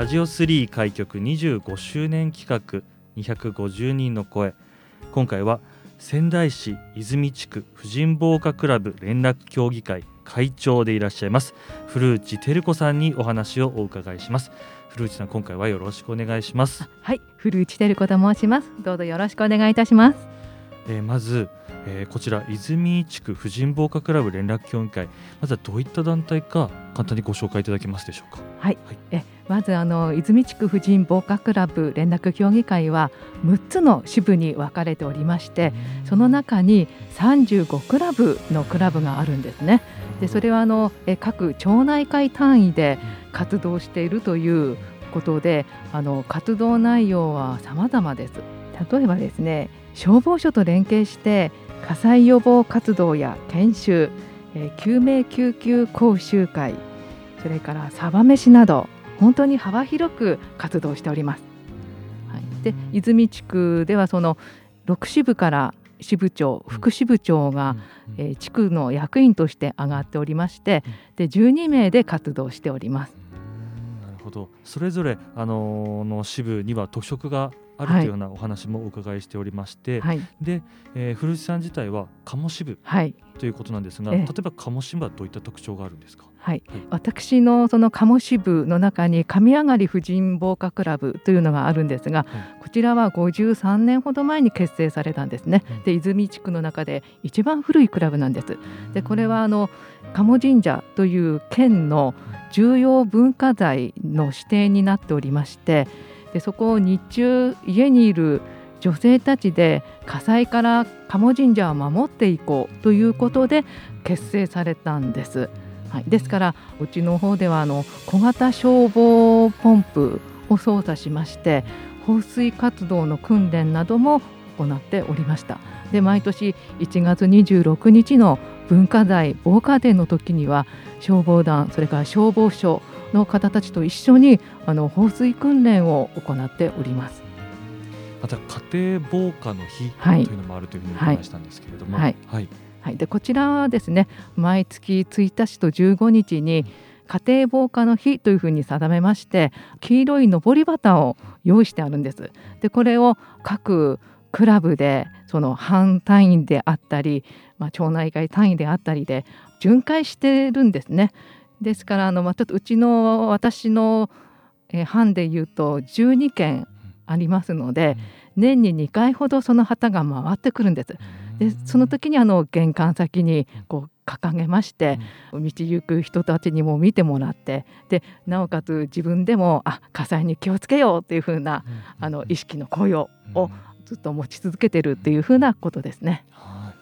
ラジオ3開局25周年企画250人の声。今回は仙台市泉地区婦人防火クラブ連絡協議会会長でいらっしゃいます古内照子さんにお話をお伺いします。古内さん今回はよろしくお願いします。はい古内照子と申します。どうぞよろしくお願いいたします、えー、まず、えー、こちら泉地区婦人防火クラブ連絡協議会。まずはどういった団体か簡単にご紹介いただけますでしょうか？はい、はい、えまずあの泉地区婦人防火クラブ連絡協議会は6つの支部に分かれておりましてその中に35クラブのクラブがあるんですね。でそれはあの各町内会単位で活動しているということであの活動内容は様々です。例えばですね消防署と連携して火災予防活動や研修、え救命救急講習会それからサバ飯など本当に幅広く活動しております。はい、で泉地区ではその6支部から支部長副支部長が、うん、えー、地区の役員として上がっておりまして、で12名で活動しております。なるほど。それぞれあのの支部には特色があるというようなお話もお伺いしておりまして、はい、で、えー、古内さん自体は鴨支部ということなんですが、はい、例えば鴨支部はどういった特徴があるんですか？はい、はい、私のその鴨支部の中に上上がり婦人防火クラブというのがあるんですが、こちらは53年ほど前に結成されたんですね。で泉地区の中で一番古いクラブなんです。でこれはあの鴨神社という県の重要文化財の指定になっておりまして。でそこを日中家にいる女性たちで火災から鴨神社を守っていこうということで結成されたんです。はい、ですからうちの方ではあの小型消防ポンプを操作しまして放水活動の訓練なども行っておりました。で毎年1月26日の文化財防火デーの時には消防団それから消防署の方たちと一緒にあの放水訓練を行っております。また家庭防火の日というのもあるというふうに伺いましたんですけれども、はい、はいはい、でこちらはですね毎月1日と15日に家庭防火の日というふうに定めまして黄色いのぼり旗を用意してあるんです。でこれを各クラブでその班単位であったり、まあ、町内会単位であったりで巡回してるんですね。ですからあの、まあ、ちょっとうちの私の、えー、班でいうと12件ありますので、年に2回ほどその旗が回ってくるんです。でその時にあの玄関先にこう掲げまして、道行く人たちにも見てもらってでなおかつ自分でもあ火災に気をつけようっていうふうな、あの意識の声をずっと持ち続けてるっていうふうなことですね。はい。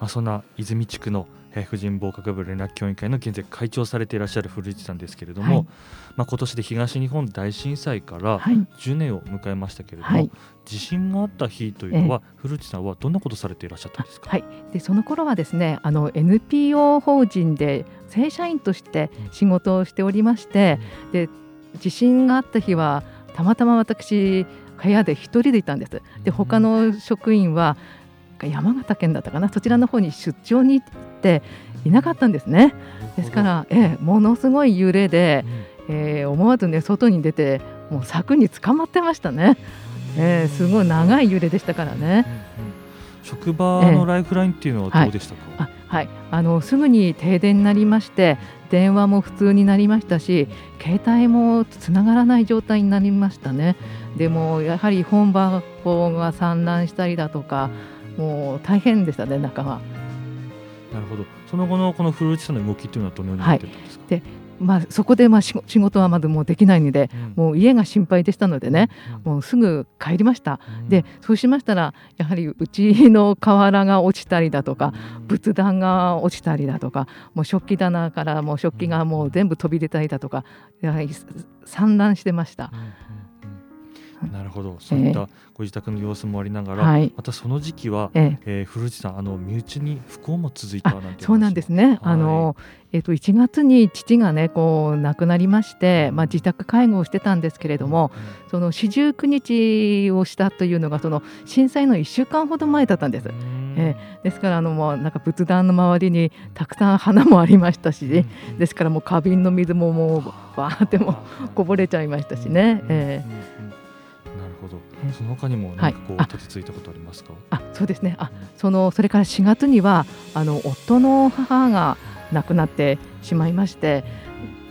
まあ、そんな泉地区の婦人防火部連絡協議会の現在会長されていらっしゃる古市さんですけれども、はい、まあ、今年で東日本大震災から10年を迎えましたけれども、はい、地震があった日というのは、古内さんはどんなことされていらっしゃったんですか、はい、でその頃はですねあの NPO 法人で正社員として仕事をしておりまして、うん、で地震があった日はたまたま私部屋で一人でいたんです。で他の職員は山形県だったかな？そちらの方に出張に行っていなかったんですね。ですから、ええ、ものすごい揺れで、えー、思わずね外に出てもう柵に捕まってましたね。えー、すごい長い揺れでしたからね。職場のライフラインっていうのはどうでしたか、えー、はい、はい、あのすぐに停電になりまして電話も普通になりましたし携帯もつながらない状態になりましたね。でもやはり本箱が散乱したりだとかもう大変でしたね中は。なるほど。その後のこの古内さんの動きというのはどのようになってるんですか、はい、でまあ、そこでまあ仕事はまだもうできないので、うん、もう家が心配でしたのでね、うん、もうすぐ帰りました、うん、でそうしましたらやはりうちの瓦が落ちたりだとか、仏壇が落ちたりだとかもう食器棚からもう食器がもう全部飛び出たりだとかやはり散乱してました。なるほど。そういったご自宅の様子もありながら、えー、またその時期は、えー、えー、古内さんあの身内に不幸も続いたなんてそうなんですね、はい、あのえー、と1月に父がねこう亡くなりまして、まあ、自宅介護をしてたんですけれども、うん、その四十九日をしたというのがその震災の1週間ほど前だったんです。えー、ですからあのもうなんか仏壇の周りにたくさん花もありましたし、うん、ですからもう花瓶の水ももうバーってもこぼれちゃいましたしね。えーその他にも何かこう、立てついたことありますか？あ、そうですね。あ、そのそれから4月にはあの夫の母が亡くなってしまいまして、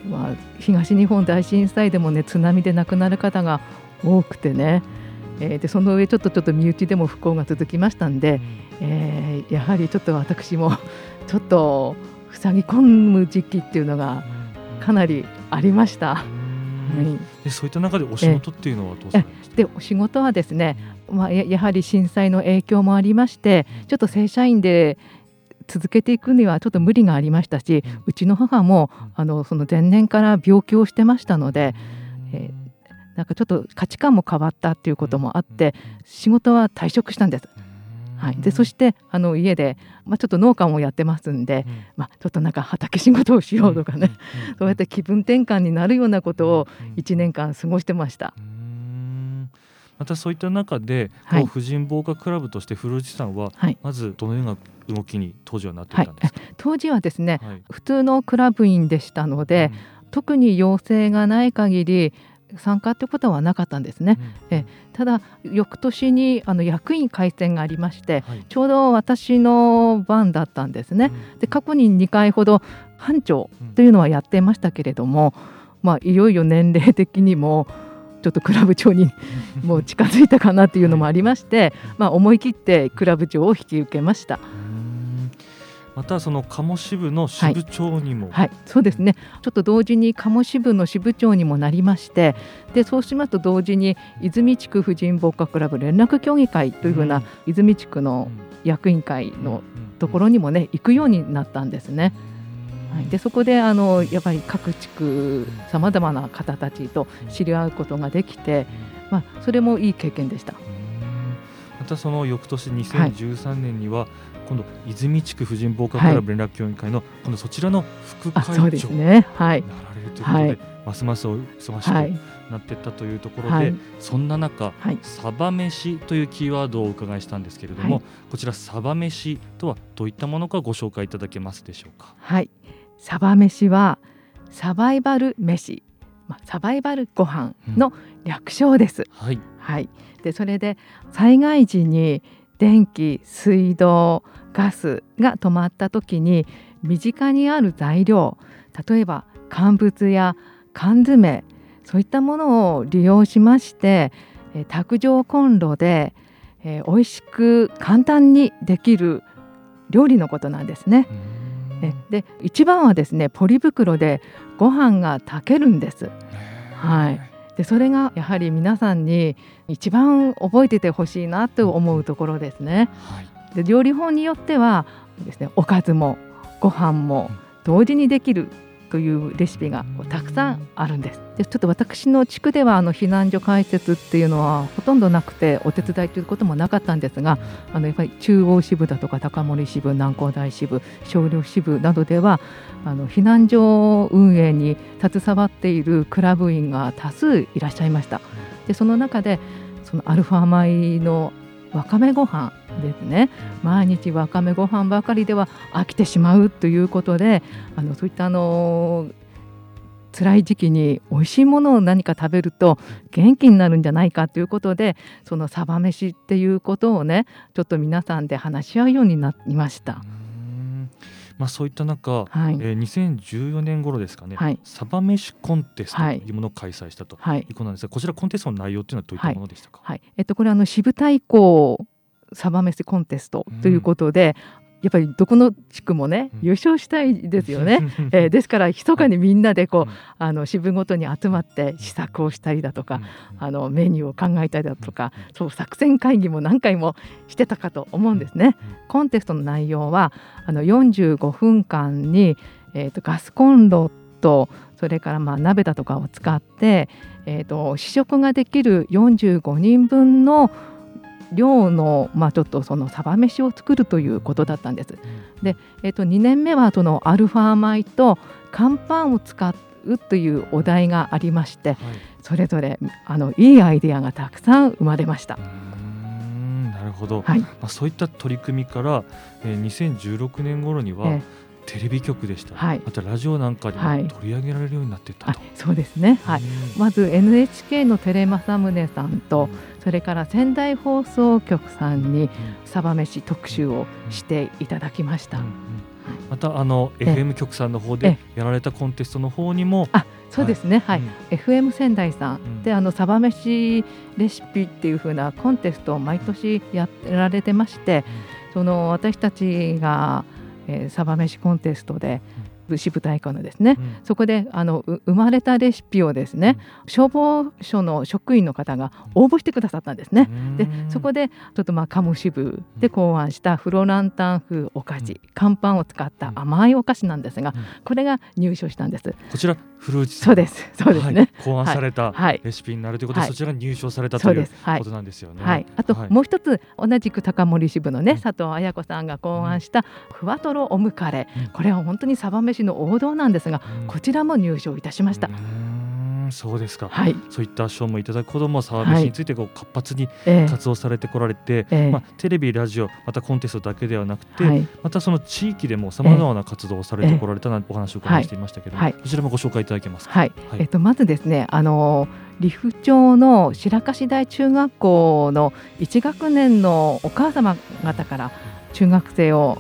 まあ東日本大震災でもね津波で亡くなる方が多くてね。えー、でその上ちょっとちょっと身内でも不幸が続きましたんで、えー、やはりちょっと私も ちょっと塞ぎ込む時期っていうのがかなりありました。はい、でそういった中でお仕事っていうのはどうされましでお仕事はですね、まあ、やはり震災の影響もありましてちょっと正社員で続けていくにはちょっと無理がありましたし、うちの母もあのその前年から病気をしてましたので、えー、なんかちょっと価値観も変わったっていうこともあって仕事は退職したんです。はい、でそしてあの家で、まあ、ちょっと農家もやってますんで、うん、まあ、ちょっとなんか畑仕事をしようとかね、うん、そうやって気分転換になるようなことを1年間過ごしてました。またそういった中で、はい、婦人防火クラブとして古内さんは、はい、まずどのような動きに当時はなっていたんですか、はい、当時はですね、普通のクラブ員でしたので、うん、特に要請がない限り参加ということはなかったんですね。うん、えただ翌年にあの役員改選がありまして、はい、ちょうど私の番だったんですね。うん、で過去に2回ほど班長というのはやっていましたけれども、うん、まあ、いよいよ年齢的にもちょっとクラブ長にもう近づいたかなというのもありまして、まあ、思い切ってクラブ長を引き受けました。またその鴨支部の支部長にも、はい、はい、そうですね。ちょっと同時に鴨支部の支部長にもなりましてでそうしますと同時に泉地区婦人防火クラブ連絡協議会というふうな、泉地区の役員会のところにもね行くようになったんですね。はい、でそこであのやっぱり各地区さまざまな方たちと知り合うことができて、まあ、それもいい経験でした。またその翌年2013年には、はい今度泉地区婦人防火クラブ連絡協議会の、今度そちらの副会長になられるということで、はい、ますますお忙しくなっていったというところで、はい、そんな中、はい、サバ飯というキーワードをお伺いしたんですけれども、こちらサバ飯とはどういったものかご紹介いただけますでしょうか？はい、サバ飯はサバイバル飯。まあ、サバイバルご飯の略称です。うん、はい、はい、でそれで災害時に電気水道ガスが止まった時に身近にある材料例えば乾物や缶詰そういったものを利用しまして卓上コンロで、えー、美味しく簡単にできる料理のことなんですね。で一番はですねポリ袋でご飯が炊けるんです。はい。でそれがやはり皆さんに一番覚えててほしいなと思うところですね。はい、で料理法によってはですねおかずもご飯も同時にできるというレシピがたくさんあるんです。でちょっと私の地区ではあの避難所開設っていうのはほとんどなくてお手伝いということもなかったんですがあのやっぱり中央支部だとか高森支部南光台支部少量支部などではあの避難所運営に携わっているクラブ員が多数いらっしゃいました。でその中でそのアルファ米のわかめご飯ですね毎日わかめご飯ばかりでは飽きてしまうということであのそういったあの辛い時期に美味しいものを何か食べると元気になるんじゃないかということでそのサバ飯っていうことをねちょっと皆さんで話し合うようになりました。まあ、そういった中、はい。えー、2014年頃ですかね、はい、サバ飯コンテストというものを開催したと。い。うことなんですが、こちらコンテストの内容というのはどういったものでしたか、はい。えっと、これあの支部対抗サバ飯コンテストということで、やっぱりどこの地区もね、優勝したいですよね。えー、ですから密かにみんなでこう、あの支部ごとに集まって試作をしたりだとか、あのメニューを考えたりだとか、そう作戦会議も何回もしてたかと思うんですね。コンテストの内容はあの45分間に、えーと、ガスコンロとそれからまあ鍋だとかを使って、えーと試食ができる45人分の量の、まあ、ちょっとそのサバ飯を作るということだったんです。で、えー、と2年目はそのアルファ米と乾パンを使うというお題がありまして、はい、それぞれあのいいアイデアがたくさん生まれました。なるほど、はい、まあ、そういった取り組みから、えー、2016年頃には、えーテレビ局でした、はい、またラジオなんかでも取り上げられるようになってたと、はい、そうですね、はい、まず NHK のテレ正宗さんと、それから仙台放送局さんにサバ飯特集をしていただきました。またあの FM 局さんの方でやられたコンテストの方にもあそうですね。はい、はい。うん、FM 仙台さん。であのサバ飯レシピっていう風なコンテストを毎年やられてまして、その私たちが、えー、サバ飯コンテストで支部大会のですね、うん、そこであの生まれたレシピをですね、うん、消防署の職員の方が応募してくださったんですね。でそこでちょっとまあ鴨支部で考案したフロランタン風お菓子、乾パンを使った甘いお菓子なんですが、これが入賞したんです。こちら古内そうです。そうですね、はい、考案されたレシピになるということで、はい、そちらが入賞されたということなんですよね。はい、あともう一つ同じく高森支部のね、佐藤綾子さんが考案したふわとろオムカレー、これは本当にサバ飯の王道なんですが、こちらも入賞いたしました。そうですか、はい、そういった賞もいただくほどもサービスについてこう活発に活動されてこられて、えー、まあ、テレビ、ラジオまたコンテストだけではなくて、はい、またその地域でもさまざまな活動をされてこられたなお話を伺いしていましたけど、はい、こちらもご紹介いただけますはい。えっと、まずですねあの利府町の白樫台中学校の1学年のお母様方から中学生を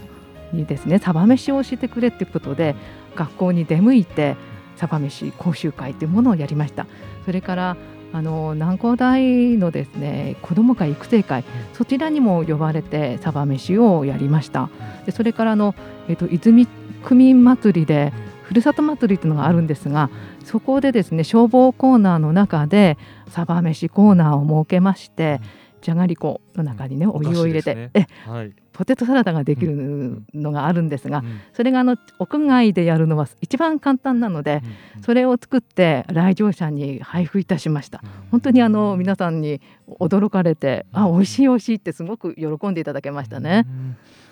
にですねサバ飯を教えてくれっていうことで学校に出向いてサバ飯講習会というものをやりました。それからあの南光大のですね子ども会育成会そちらにも呼ばれてサバ飯をやりました。でそれからの、えーと、泉区民祭りでふるさと祭りというのがあるんですがそこでですね消防コーナーの中でサバ飯コーナーを設けましてじゃがりこの中にねお湯を入れて、ね、え、はい、ポテトサラダができるのがあるんですが、それがあの屋外でやるのは一番簡単なので、それを作って来場者に配布いたしました。本当にあの皆さんに驚かれて、あ、美味しい美味しいってすごく喜んでいただけましたね。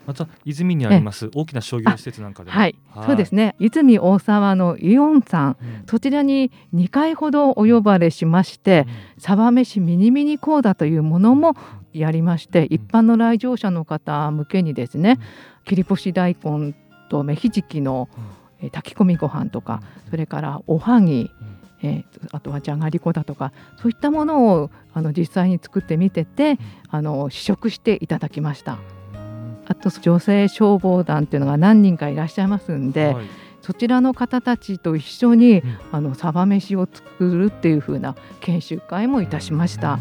また泉にあります大きな商業施設なんかではい、そうですね。泉大沢のイオンさん、うん、そちらに2回ほどお呼ばれしまして、うん、サバ飯ミニミニコーダというものもやりまして一般の来場者の方向けにですね切り干し大根と芽ひじきの、え炊き込みご飯とかそれからおはぎ、えー、あとはじゃがりこだとかそういったものをあの実際に作ってみててあの試食していただきました。あと女性消防団っていうのが何人かいらっしゃいますんで、はい、そちらの方たちと一緒に、うん、あのサバ飯を作るっていう風な研修会もいたしました。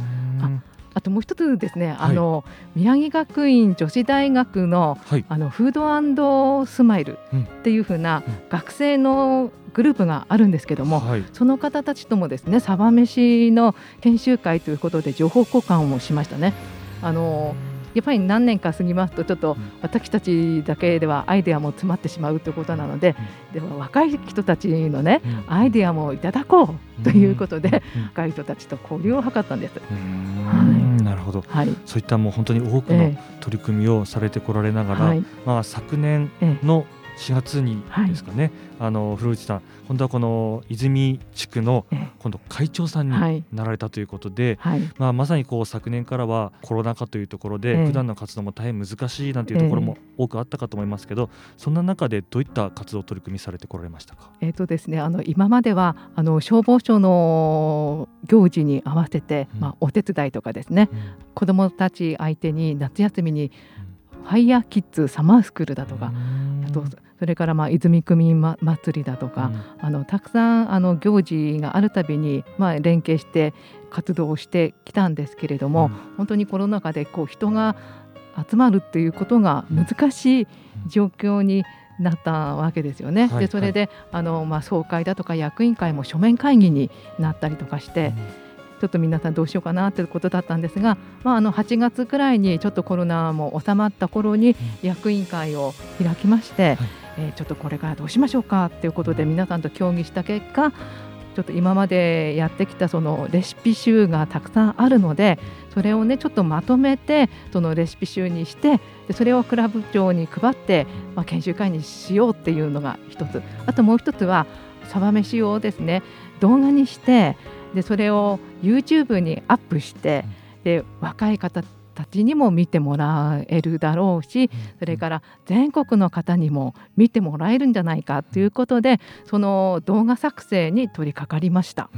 あともう一つですね、はい、あの宮城学院女子大学のはい、あのフードスマイルっていうふうな学生のグループがあるんですけども、はい、その方たちともですねサバ飯の研修会ということで情報交換をしましたね。あのやっぱり何年か過ぎますとちょっと私たちだけではアイデアも詰まってしまうということなので、では若い人たちのね、アイデアもいただこうということで、若い人たちと交流を図ったんです。はい、なるほど、はい、そういったもう本当に多くの取り組みをされてこられながら、まあ、昨年の4月にですかね、はい、あの古内さん今度はこの泉地区の今度会長さんになられたということで、はい、まあ、まさにこう昨年からはコロナ禍というところで普段の活動も大変難しいなんていうところも多くあったかと思いますけど、そんな中でどういった活動取り組みされてこられましたか？えっ、とですねあの今まではあの消防署の行事に合わせて、うん、まあお手伝いとかですね、うん、子どもたち相手に夏休みにファイヤーキッズサマースクールだとか、あとそれからまあ泉区民祭りだとか、うん、あのたくさんあの行事があるたびにまあ連携して活動をしてきたんですけれども、うん、本当にコロナ禍でこう人が集まるっていうことが難しい状況になったわけですよね。はい。でそれで、あのまあ、総会だとか役員会も書面会議になったりとかして、ちょっと皆さんどうしようかなということだったんですが、まあ、あの8月くらいにちょっとコロナも収まった頃に役員会を開きまして、えーちょっとこれからどうしましょうかということで皆さんと協議した結果ちょっと今までやってきたそのレシピ集がたくさんあるのでそれをねちょっとまとめてそのレシピ集にしてでそれをクラブ長に配って、まあ、研修会にしようっていうのが一つ。あともう一つはサバ飯をですね動画にしてでそれを YouTube にアップしてで若い方たちにも見てもらえるだろうしそれから全国の方にも見てもらえるんじゃないかということでその動画作成に取り掛かりました。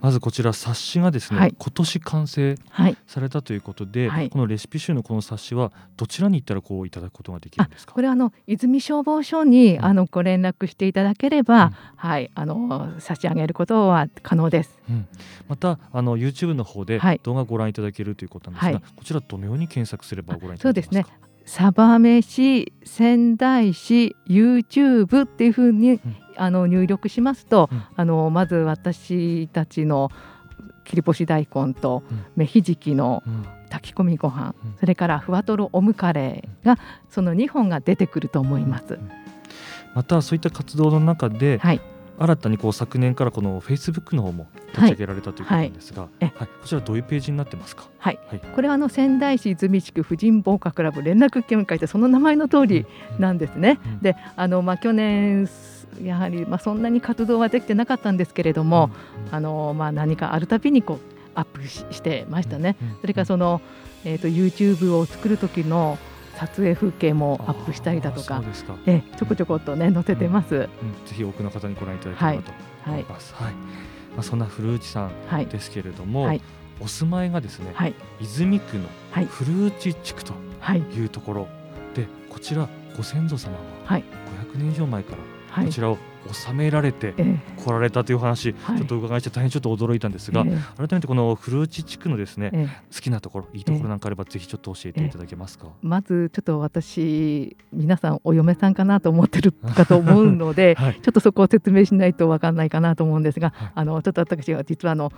まずこちら冊子がですね、はい。今年完成はい。されたということで、はい。このレシピ集のこの冊子はどちらに行ったらこういただくことができるんですか？これはあの泉消防署にうん。あのご連絡していただければ、うん。はいあの差し上げることは可能です。うん、またあの YouTube の方ではい。動画をご覧いただけるということなんですが、はい。こちらどのように検索すればご覧いただけますか？サバ飯仙台市 YouTube っていうふうに、あの入力しますと、うん。あのまず私たちの切り干し大根とうん。芽ひじきのうん。炊き込みご飯、うん。それからふわとろオムカレーがその2本が出てくると思います。またそういった活動の中で、はい、新たにこう昨年からこの Facebook の方も立ち上げられたということなんですが、はい。えこちらどういうページになってますか？はい、はい。これはあの仙台市泉地区婦人防火クラブ連絡協議会ってその名前の通りなんですね。うん。であの、まあ、去年やはり、まあ、そんなに活動はできてなかったんですけれども、あのまあ、何かあるたびにこうアップししてましたね。それからその、えー、と YouTube を作る時の撮影風景もアップしたりだとかえちょこちょこっとね載せてます。うんぜひ多くの方にご覧いただければとはい。思います。はい。まあ、そんな古内さんはい。ですけれども、はい。お住まいがですね、はい。泉区のはい。古内地区とはい。いうところでこちらご先祖様ははい。500年以上前からはい。こちらを治められてえ来られたという話、はい。ちょっとお伺いして大変ちょっと驚いたんですが、え改めてこの古内地区のですね、え好きなところいいところなんかあればぜひちょっと教えていただけますか？まずちょっと私皆さんお嫁さんかなと思ってるかと思うので はい。ちょっとそこを説明しないと分かんないかなと思うんですが、はい。あのちょっと私は実はあの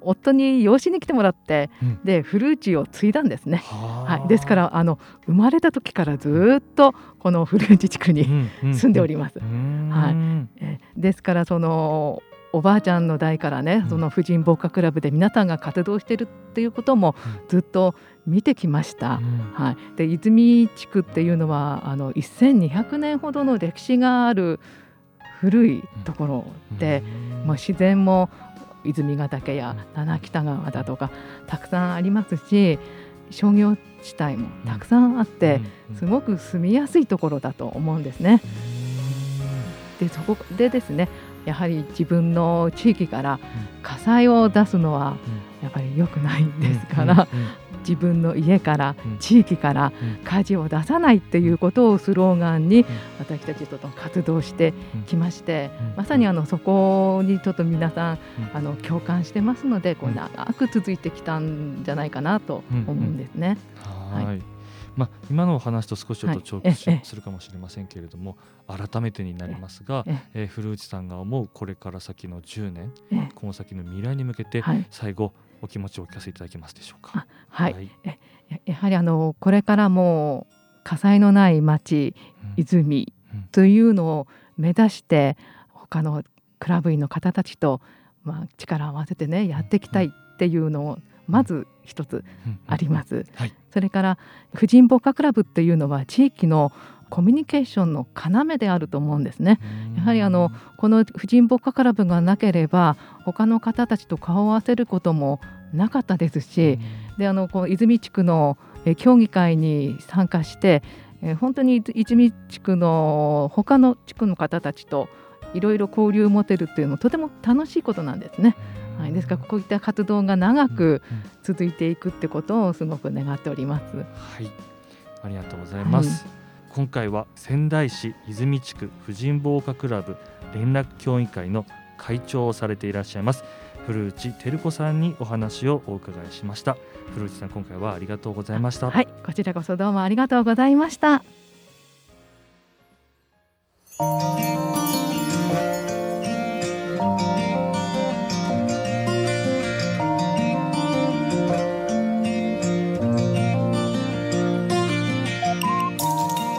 お夫に養子に来てもらって、うん。で古内を継いだんですね。ははい、ですからあの生まれた時からずっとこの古内地区に住んでおりります。はえですからそのおばあちゃんの代からね、うん。その婦人防火クラブで皆さんが活動してるっていうこともずっと見てきました。はい、で泉地区っていうのはあの1200年ほどの歴史がある古いところで、まあ、自然も泉ヶ岳や七北川だとかたくさんありますし商業地帯もたくさんあって、すごく住みやすいところだと思うんですね。でそこでですねやはり自分の地域から火災を出すのはやっぱり良くないんですから、自分の家からうん。地域からうん。火事を出さないっていうことをスローガンに私たちと活動してきまして、まさにあのそこにちょっと皆さんあの共感してますのでこう長く続いてきたんじゃないかなと思うんですね。はい、はいまあ、今のお話と少しちょっと重はいええ複するかもしれませんけれども、改めてになりますが、ええ。ー古内さんが思うこれから先の10年ええ。この先の未来に向けてはい。最後お気持ちをお聞かせいただけますでしょうか？はい。ややはりあのこれからも火災のない町うん。泉うん。というのを目指して他のクラブ員の方たちと、まあ、力を合わせてねやっていきたいっていうのをまず一つうんあります。はいそれから婦人防火クラブっていうのは地域のコミュニケーションの要であると思うんですね。やはりあのこの婦人防火クラブがなければ他の方たちと顔を合わせることもなかったですし、であのこの泉地区のえー協議会に参加して、えー本当に泉地区の他の地区の方たちといろいろ交流を持てるっていうのもとても楽しいことなんですね。はい、ですからこういった活動が長く続いていくってことをすごく願っております。はい、ありがとうございます。今回は仙台市泉地区婦人防火クラブ連絡協議会の会長をされていらっしゃいます古内照子さんにお話をお伺いしました。古内さん今回はありがとうございました。はい。こちらこそどうもありがとうございました